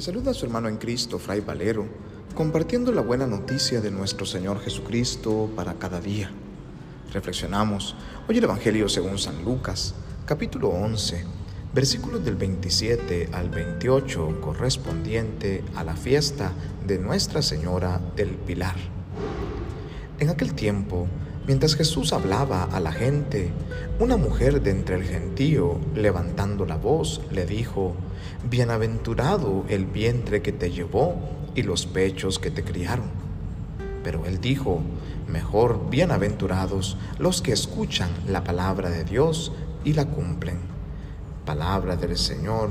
Saluda a su hermano en Cristo, Fray Valero, compartiendo la buena noticia de nuestro Señor Jesucristo para cada día. Reflexionamos hoy el Evangelio según San Lucas, capítulo 11, versículos del 27 al 28, correspondiente a la fiesta de Nuestra Señora del Pilar. En aquel tiempo, Mientras Jesús hablaba a la gente, una mujer de entre el gentío, levantando la voz, le dijo, Bienaventurado el vientre que te llevó y los pechos que te criaron. Pero él dijo, Mejor bienaventurados los que escuchan la palabra de Dios y la cumplen. Palabra del Señor,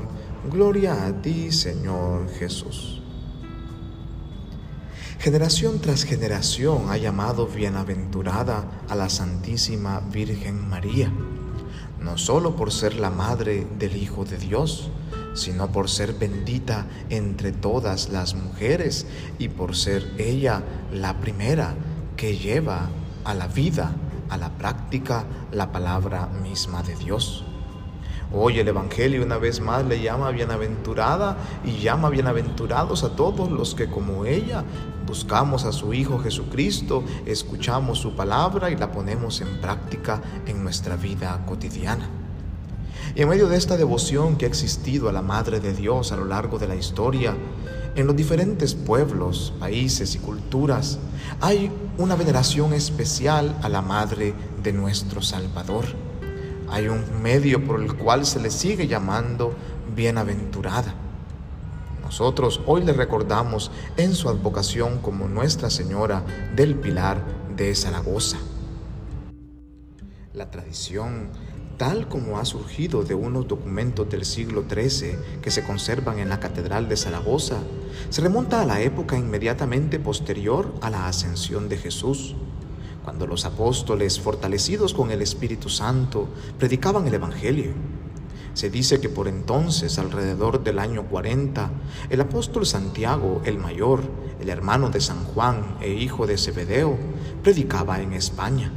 gloria a ti, Señor Jesús. Generación tras generación ha llamado bienaventurada a la Santísima Virgen María, no solo por ser la madre del Hijo de Dios, sino por ser bendita entre todas las mujeres y por ser ella la primera que lleva a la vida, a la práctica, la palabra misma de Dios. Hoy el Evangelio una vez más le llama bienaventurada y llama bienaventurados a todos los que como ella buscamos a su Hijo Jesucristo, escuchamos su palabra y la ponemos en práctica en nuestra vida cotidiana. Y en medio de esta devoción que ha existido a la Madre de Dios a lo largo de la historia, en los diferentes pueblos, países y culturas, hay una veneración especial a la Madre de nuestro Salvador hay un medio por el cual se le sigue llamando bienaventurada. Nosotros hoy le recordamos en su advocación como Nuestra Señora del Pilar de Zaragoza. La tradición, tal como ha surgido de unos documentos del siglo XIII que se conservan en la Catedral de Zaragoza, se remonta a la época inmediatamente posterior a la ascensión de Jesús cuando los apóstoles, fortalecidos con el Espíritu Santo, predicaban el Evangelio. Se dice que por entonces, alrededor del año 40, el apóstol Santiago, el mayor, el hermano de San Juan e hijo de Zebedeo, predicaba en España.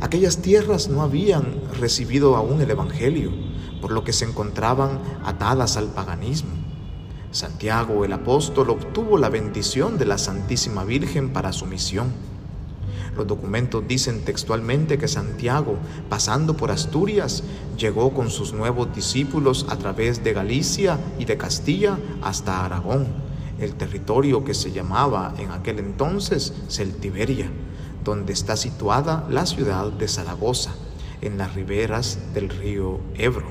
Aquellas tierras no habían recibido aún el Evangelio, por lo que se encontraban atadas al paganismo. Santiago, el apóstol, obtuvo la bendición de la Santísima Virgen para su misión. Los documentos dicen textualmente que Santiago, pasando por Asturias, llegó con sus nuevos discípulos a través de Galicia y de Castilla hasta Aragón, el territorio que se llamaba en aquel entonces Celtiberia, donde está situada la ciudad de Zaragoza, en las riberas del río Ebro.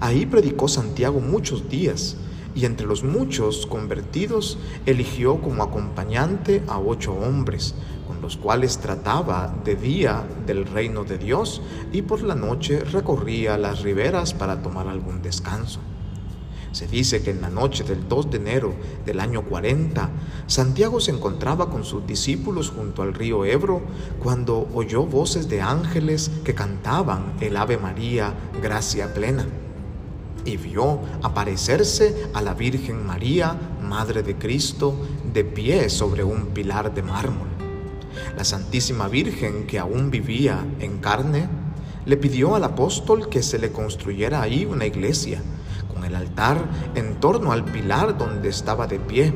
Ahí predicó Santiago muchos días, y entre los muchos convertidos eligió como acompañante a ocho hombres, los cuales trataba de día del reino de Dios y por la noche recorría las riberas para tomar algún descanso. Se dice que en la noche del 2 de enero del año 40, Santiago se encontraba con sus discípulos junto al río Ebro cuando oyó voces de ángeles que cantaban el Ave María, gracia plena, y vio aparecerse a la Virgen María, Madre de Cristo, de pie sobre un pilar de mármol. La Santísima Virgen, que aún vivía en carne, le pidió al apóstol que se le construyera ahí una iglesia, con el altar en torno al pilar donde estaba de pie,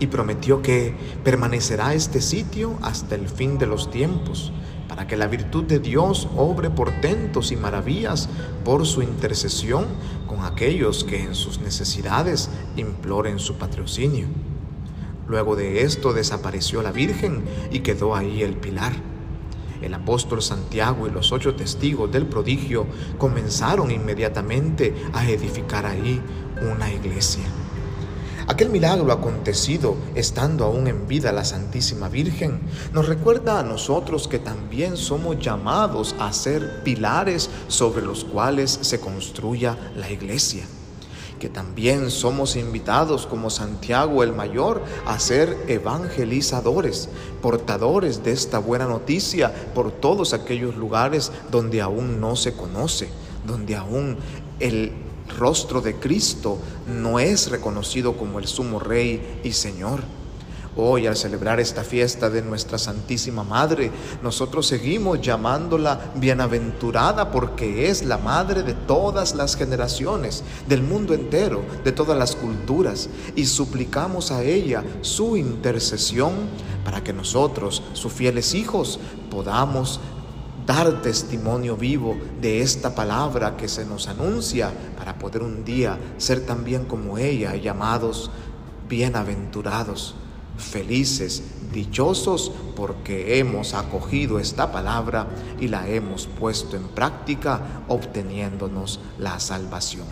y prometió que permanecerá este sitio hasta el fin de los tiempos, para que la virtud de Dios obre portentos y maravillas por su intercesión con aquellos que en sus necesidades imploren su patrocinio. Luego de esto desapareció la Virgen y quedó ahí el pilar. El apóstol Santiago y los ocho testigos del prodigio comenzaron inmediatamente a edificar ahí una iglesia. Aquel milagro acontecido estando aún en vida la Santísima Virgen nos recuerda a nosotros que también somos llamados a ser pilares sobre los cuales se construya la iglesia. Que también somos invitados como Santiago el Mayor a ser evangelizadores, portadores de esta buena noticia por todos aquellos lugares donde aún no se conoce, donde aún el rostro de Cristo no es reconocido como el sumo Rey y Señor. Hoy al celebrar esta fiesta de nuestra Santísima Madre, nosotros seguimos llamándola bienaventurada porque es la Madre de todas las generaciones, del mundo entero, de todas las culturas, y suplicamos a ella su intercesión para que nosotros, sus fieles hijos, podamos dar testimonio vivo de esta palabra que se nos anuncia para poder un día ser también como ella, llamados bienaventurados felices, dichosos, porque hemos acogido esta palabra y la hemos puesto en práctica, obteniéndonos la salvación.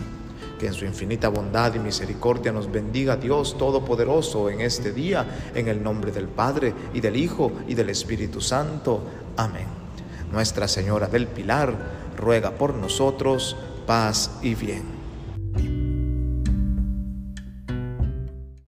Que en su infinita bondad y misericordia nos bendiga Dios Todopoderoso en este día, en el nombre del Padre y del Hijo y del Espíritu Santo. Amén. Nuestra Señora del Pilar ruega por nosotros paz y bien.